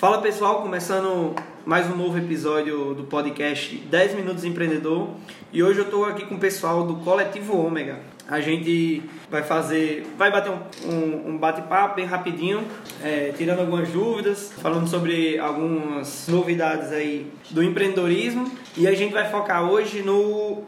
Fala pessoal, começando mais um novo episódio do podcast 10 Minutos Empreendedor e hoje eu estou aqui com o pessoal do Coletivo Ômega. A gente vai fazer, vai bater um, um, um bate-papo bem rapidinho, é, tirando algumas dúvidas, falando sobre algumas novidades aí do empreendedorismo e a gente vai focar hoje no,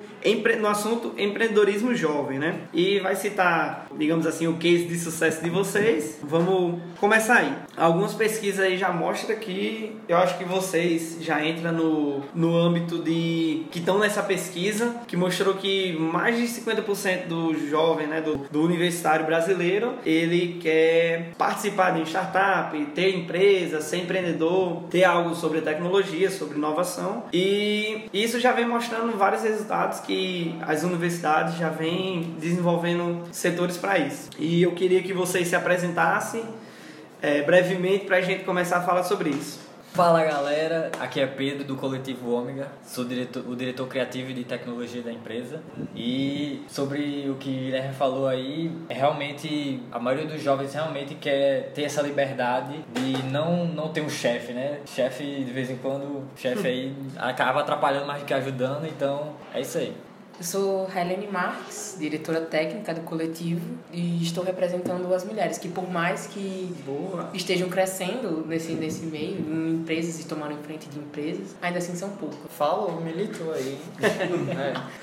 no assunto empreendedorismo jovem, né? E vai citar, digamos assim, o case de sucesso de vocês. Vamos começar aí. Algumas pesquisas aí já mostram que eu acho que vocês já entram no, no âmbito de que estão nessa pesquisa que mostrou que mais de 50% do jovem, né, do, do universitário brasileiro, ele quer participar de startup, ter empresa, ser empreendedor, ter algo sobre tecnologia, sobre inovação. E isso já vem mostrando vários resultados que as universidades já vêm desenvolvendo setores para isso. E eu queria que vocês se apresentassem é, brevemente para a gente começar a falar sobre isso. Fala galera, aqui é Pedro do Coletivo Ômega, sou diretor, o diretor criativo de tecnologia da empresa. E sobre o que o Guilherme falou aí, é realmente a maioria dos jovens realmente quer ter essa liberdade de não, não ter um chefe, né? Chefe de vez em quando, chefe aí acaba atrapalhando mais do que ajudando, então é isso aí. Eu sou Helene Marques, diretora técnica do coletivo, e estou representando as mulheres que, por mais que Boa. estejam crescendo nesse, nesse meio, em empresas e tomando em frente de empresas, ainda assim são poucas. Fala, militou aí.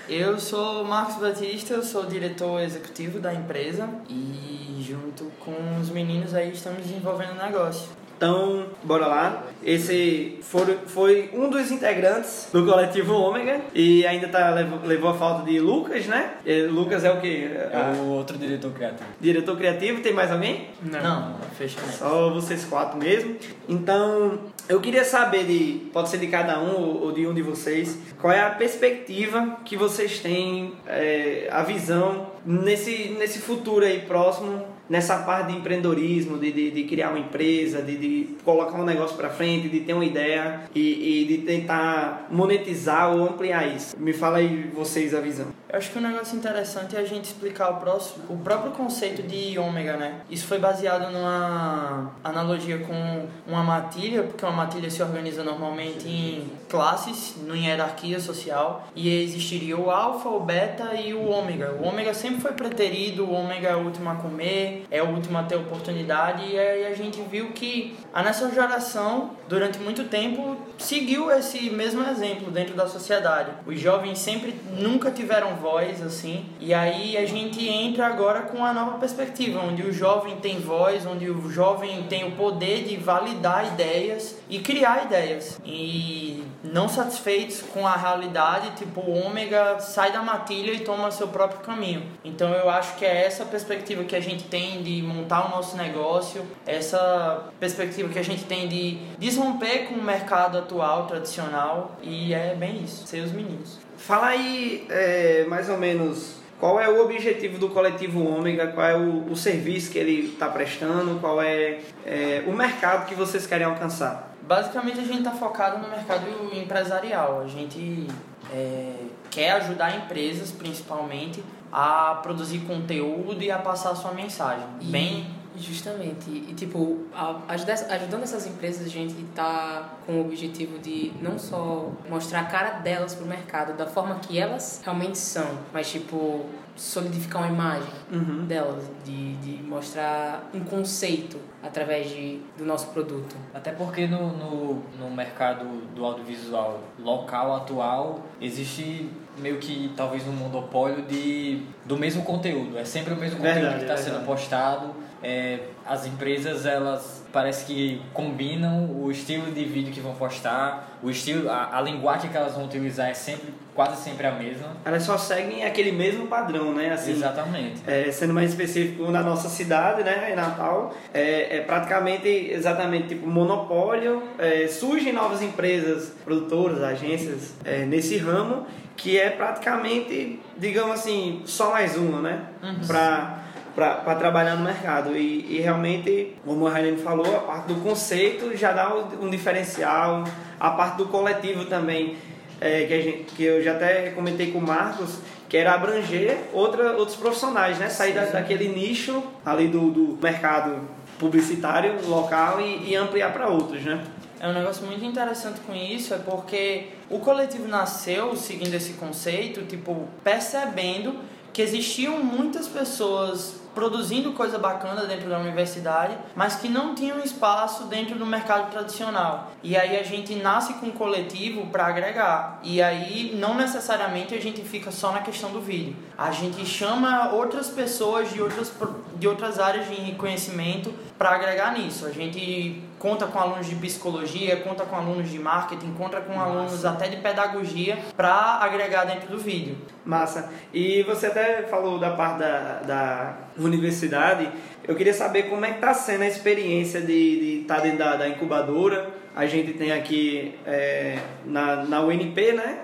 é. Eu sou Marcos Batista, eu sou diretor executivo da empresa e junto com os meninos aí estamos desenvolvendo um negócio. Então, bora lá. Esse foi, foi um dos integrantes do coletivo Ômega e ainda tá, levou, levou a falta de Lucas, né? E Lucas é o quê? É o outro diretor criativo. Diretor criativo, tem mais alguém? Não, não fechamento. Só vocês quatro mesmo. Então, eu queria saber de, pode ser de cada um ou de um de vocês, qual é a perspectiva que vocês têm, é, a visão nesse, nesse futuro aí próximo nessa parte de empreendedorismo, de, de, de criar uma empresa, de, de colocar um negócio para frente, de ter uma ideia e, e, de tentar monetizar ou ampliar isso. Me fala aí vocês a visão. Eu acho que um negócio interessante é a gente explicar o, próximo, o próprio conceito de ômega, né? Isso foi baseado numa analogia com uma matilha, porque uma matilha se organiza normalmente em classes, em hierarquia social, e existiria o alfa, o beta e o ômega. O ômega sempre foi preterido, o ômega é o último a comer, é o último a ter oportunidade, e a gente viu que a nossa geração, durante muito tempo, seguiu esse mesmo exemplo dentro da sociedade. Os jovens sempre nunca tiveram voz, assim. E aí a gente entra agora com uma nova perspectiva, onde o jovem tem voz, onde o jovem tem o poder de validar ideias e criar ideias. E não satisfeitos com a realidade, tipo, o ômega sai da matilha e toma seu próprio caminho. Então eu acho que é essa perspectiva que a gente tem de montar o nosso negócio, essa perspectiva que a gente tem de desromper com o mercado atual, tradicional, e é bem isso, ser os meninos. Fala aí, é, mais ou menos, qual é o objetivo do coletivo Ômega, qual é o, o serviço que ele está prestando, qual é, é, o mercado que vocês querem alcançar? Basicamente, a gente está focado no mercado empresarial. A gente é, quer ajudar empresas, principalmente, a produzir conteúdo e a passar a sua mensagem. E... Bem Justamente. E, tipo, ajudando essas empresas, a gente tá com o objetivo de não só mostrar a cara delas pro mercado da forma que elas realmente são, mas, tipo, solidificar uma imagem uhum. delas, de, de mostrar um conceito através de, do nosso produto. Até porque no, no, no mercado do audiovisual local atual existe meio que talvez um monopólio de, do mesmo conteúdo. É sempre o mesmo conteúdo Verdade, que está sendo postado. É, as empresas elas parece que combinam o estilo de vídeo que vão postar, o estilo, a, a linguagem que elas vão utilizar é sempre quase sempre a mesma. Elas só seguem aquele mesmo padrão, né? Assim, Exatamente. É, sendo mais específico na nossa cidade, né, em Natal, é, é praticamente exatamente tipo monopólio. É, surgem novas empresas, produtoras, agências é, nesse ramo que é praticamente, digamos assim, só mais uma, né? Uhum. Pra, para trabalhar no mercado. E, e realmente, como a Railene falou, a parte do conceito já dá um diferencial, a parte do coletivo também, é, que, gente, que eu já até comentei com o Marcos, que era abranger outra, outros profissionais, né? Sair da, daquele nicho ali do, do mercado publicitário local e, e ampliar para outros, né? É um negócio muito interessante com isso, é porque o coletivo nasceu seguindo esse conceito, tipo, percebendo que existiam muitas pessoas produzindo coisa bacana dentro da universidade, mas que não tinham espaço dentro do mercado tradicional. E aí a gente nasce com um coletivo para agregar. E aí não necessariamente a gente fica só na questão do vídeo. A gente chama outras pessoas de outras, de outras áreas de conhecimento para agregar nisso. A gente conta com alunos de psicologia, conta com alunos de marketing, conta com Massa. alunos até de pedagogia para agregar dentro do vídeo. Massa. E você até falou da parte da, da universidade. Eu queria saber como é que está sendo a experiência de estar de tá dentro da, da, incubadora. A gente tem aqui é, na, na UNP, né?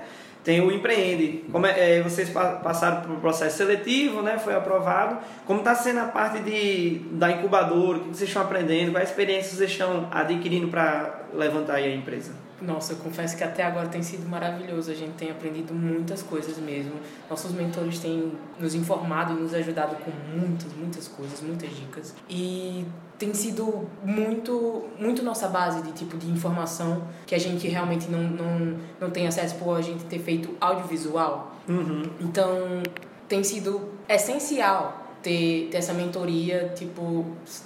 Tem o Empreende. Como é, é, vocês passaram por um processo seletivo, né? Foi aprovado. Como está sendo a parte de, da incubadora? O que vocês estão aprendendo? Quais experiências vocês estão adquirindo para levantar a empresa? Nossa, eu confesso que até agora tem sido maravilhoso. A gente tem aprendido muitas coisas mesmo. Nossos mentores têm nos informado e nos ajudado com muitas, muitas coisas, muitas dicas. E tem sido muito muito nossa base de tipo de informação que a gente realmente não, não, não tem acesso por a gente ter feito audiovisual. Uhum. Então, tem sido essencial ter, ter essa mentoria, tipo,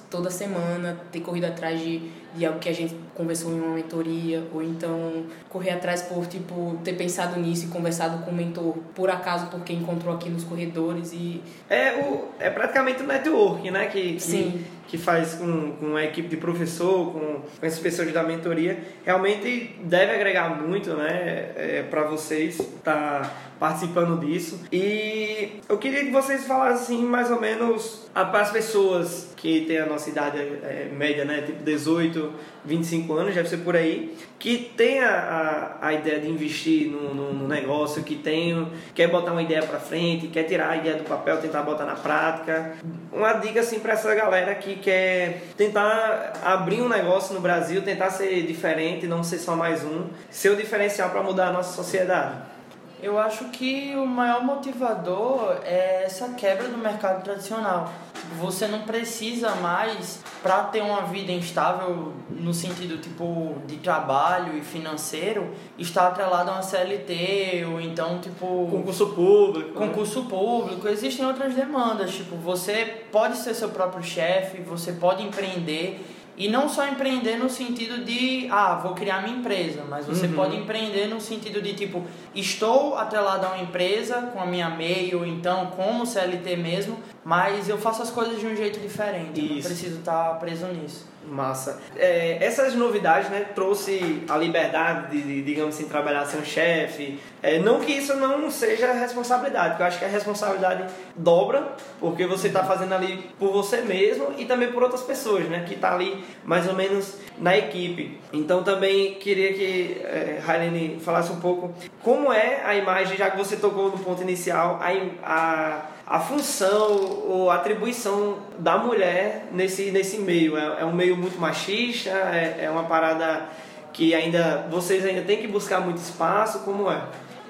toda semana, ter corrido atrás de, de algo que a gente conversou em uma mentoria, ou então correr atrás por, tipo, ter pensado nisso e conversado com o mentor, por acaso, porque encontrou aqui nos corredores e... É, o, é praticamente o network, né? Que, que, Sim. Que faz com, com a equipe de professor, com, com essas pessoas da mentoria, realmente deve agregar muito, né? É, para vocês, tá participando disso. E eu queria que vocês falassem mais ou menos para as pessoas que têm a nossa idade é, média, né, tipo 18, 25 anos, deve ser por aí, que tem a, a, a ideia de investir no, no, no, negócio, que tem, quer botar uma ideia para frente, quer tirar a ideia do papel, tentar botar na prática. Uma dica assim para essa galera que quer tentar abrir um negócio no Brasil, tentar ser diferente, não ser só mais um, ser o diferencial para mudar a nossa sociedade. Eu acho que o maior motivador é essa quebra do mercado tradicional. Você não precisa mais, para ter uma vida instável no sentido tipo de trabalho e financeiro, estar atrelado a uma CLT ou então tipo concurso público. Né? Concurso público. Existem outras demandas, tipo, você pode ser seu próprio chefe, você pode empreender e não só empreender no sentido de, ah, vou criar minha empresa, mas você uhum. pode empreender no sentido de, tipo, estou atrelado a uma empresa com a minha MEI ou então como CLT mesmo, mas eu faço as coisas de um jeito diferente. Isso. não preciso estar preso nisso. Massa. É, essas novidades, né, trouxe a liberdade de, de digamos assim, trabalhar sem um chefe. É, não que isso não seja responsabilidade, porque eu acho que a responsabilidade dobra, porque você está fazendo ali por você mesmo e também por outras pessoas, né, que tá ali mais ou menos na equipe. Então também queria que é, Hailene falasse um pouco como é a imagem, já que você tocou no ponto inicial, a, a a função ou atribuição da mulher nesse, nesse meio. É, é um meio muito machista, é, é uma parada que ainda vocês ainda têm que buscar muito espaço, como é?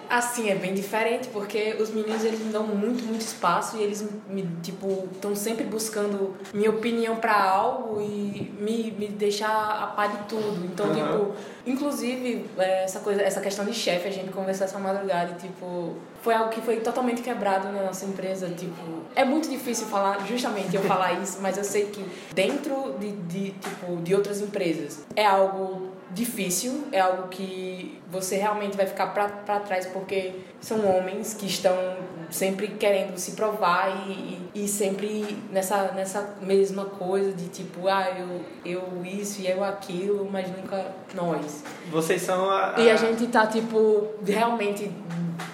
Assim, é bem diferente, porque os meninos eles me dão muito, muito espaço e eles me, tipo, estão sempre buscando minha opinião para algo e me, me deixar a par de tudo. Então, uhum. tipo, inclusive, é, essa coisa, essa questão de chefe, a gente conversou essa madrugada e, tipo, foi algo que foi totalmente quebrado na nossa empresa, tipo, é muito difícil falar, justamente eu falar isso, mas eu sei que dentro de, de tipo, de outras empresas é algo difícil, é algo que você realmente vai ficar para trás porque são homens que estão sempre querendo se provar e, e, e, sempre nessa, nessa mesma coisa de tipo, ah, eu, eu isso e eu aquilo, mas nunca nós. Vocês são a, a... E a gente tá, tipo, realmente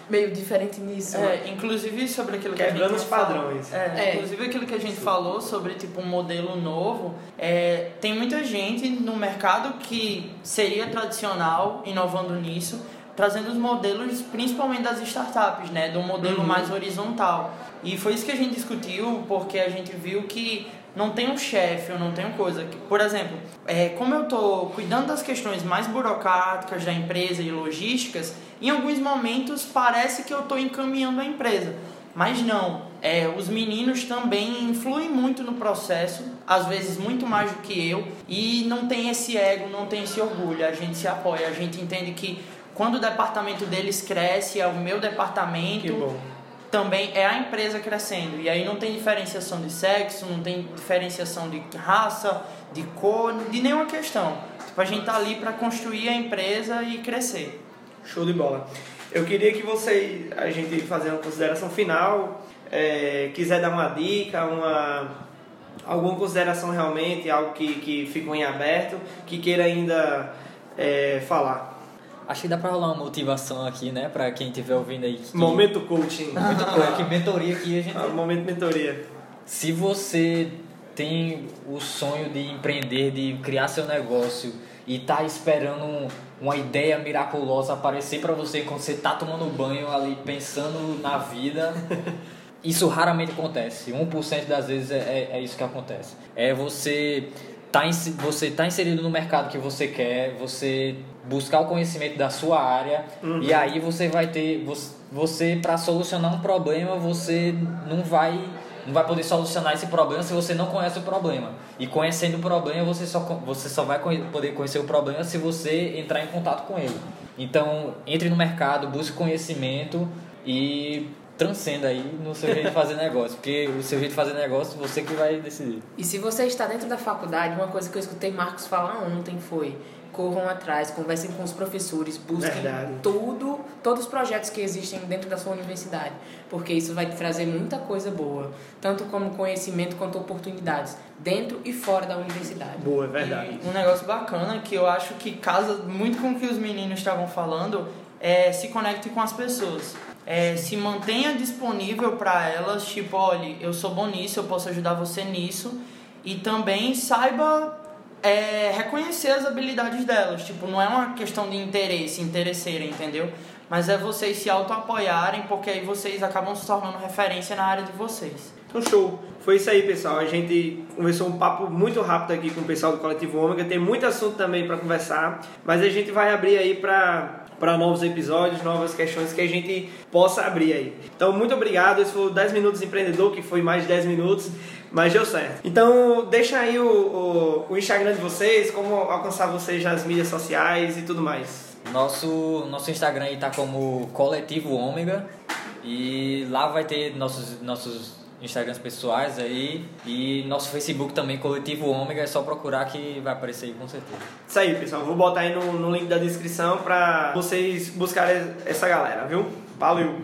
meio diferente nisso. É, inclusive sobre aquilo que a gente os padrões. É, é, inclusive aquilo que a gente falou sobre tipo um modelo novo, é, tem muita gente no mercado que seria tradicional inovando nisso, trazendo os modelos principalmente das startups, né, do modelo uhum. mais horizontal. E foi isso que a gente discutiu, porque a gente viu que não tem um chefe, eu não tenho coisa. Por exemplo, é, como eu estou cuidando das questões mais burocráticas da empresa e logísticas, em alguns momentos parece que eu estou encaminhando a empresa. Mas não, é, os meninos também influem muito no processo, às vezes muito mais do que eu, e não tem esse ego, não tem esse orgulho. A gente se apoia, a gente entende que quando o departamento deles cresce, é o meu departamento, também é a empresa crescendo. E aí não tem diferenciação de sexo, não tem diferenciação de raça, de cor, de nenhuma questão. Tipo, a gente tá ali para construir a empresa e crescer. Show de bola. Eu queria que vocês, a gente fazer uma consideração final, é, quiser dar uma dica, uma alguma consideração realmente, algo que, que ficou em aberto, que queira ainda é, falar. Acho que dá pra rolar uma motivação aqui, né? Pra quem estiver ouvindo aí. Que... Momento coaching. Momento coaching, mentoria aqui a gente. Ah, momento mentoria. Se você tem o sonho de empreender, de criar seu negócio e tá esperando uma ideia miraculosa aparecer para você quando você tá tomando banho ali pensando na vida, isso raramente acontece. 1% das vezes é, é, é isso que acontece. É você tá, você tá inserido no mercado que você quer, você buscar o conhecimento da sua área uhum. e aí você vai ter você, você para solucionar um problema você não vai não vai poder solucionar esse problema se você não conhece o problema e conhecendo o problema você só você só vai poder conhecer o problema se você entrar em contato com ele então entre no mercado busque conhecimento e transcenda aí no seu jeito de fazer negócio, porque o seu jeito de fazer negócio você que vai decidir. E se você está dentro da faculdade, uma coisa que eu escutei Marcos falar ontem foi corram atrás, conversem com os professores, busquem Verdade. tudo, todos os projetos que existem dentro da sua universidade, porque isso vai te trazer muita coisa boa, tanto como conhecimento quanto oportunidades, dentro e fora da universidade. Boa, é verdade. E um negócio bacana que eu acho que casa muito com o que os meninos estavam falando é se conecte com as pessoas é, se mantenha disponível para elas, tipo, olha, eu sou bom nisso, eu posso ajudar você nisso, e também saiba é, reconhecer as habilidades delas. Tipo, não é uma questão de interesse, interesseira, entendeu? Mas é vocês se auto-apoiarem, porque aí vocês acabam se tornando referência na área de vocês. Então, show. Foi isso aí, pessoal. A gente conversou um papo muito rápido aqui com o pessoal do Coletivo Ômega. Tem muito assunto também para conversar, mas a gente vai abrir aí para para novos episódios, novas questões que a gente possa abrir aí. Então, muito obrigado. Esse foi o 10 Minutos Empreendedor, que foi mais de 10 minutos, mas deu certo. Então, deixa aí o, o, o Instagram de vocês, como alcançar vocês nas mídias sociais e tudo mais. Nosso, nosso Instagram aí tá como Coletivo Ômega e lá vai ter nossos, nossos Instagrams pessoais aí e nosso Facebook também, Coletivo Ômega, é só procurar que vai aparecer aí com certeza. Isso aí, pessoal. Vou botar aí no, no link da descrição pra vocês buscarem essa galera, viu? Valeu!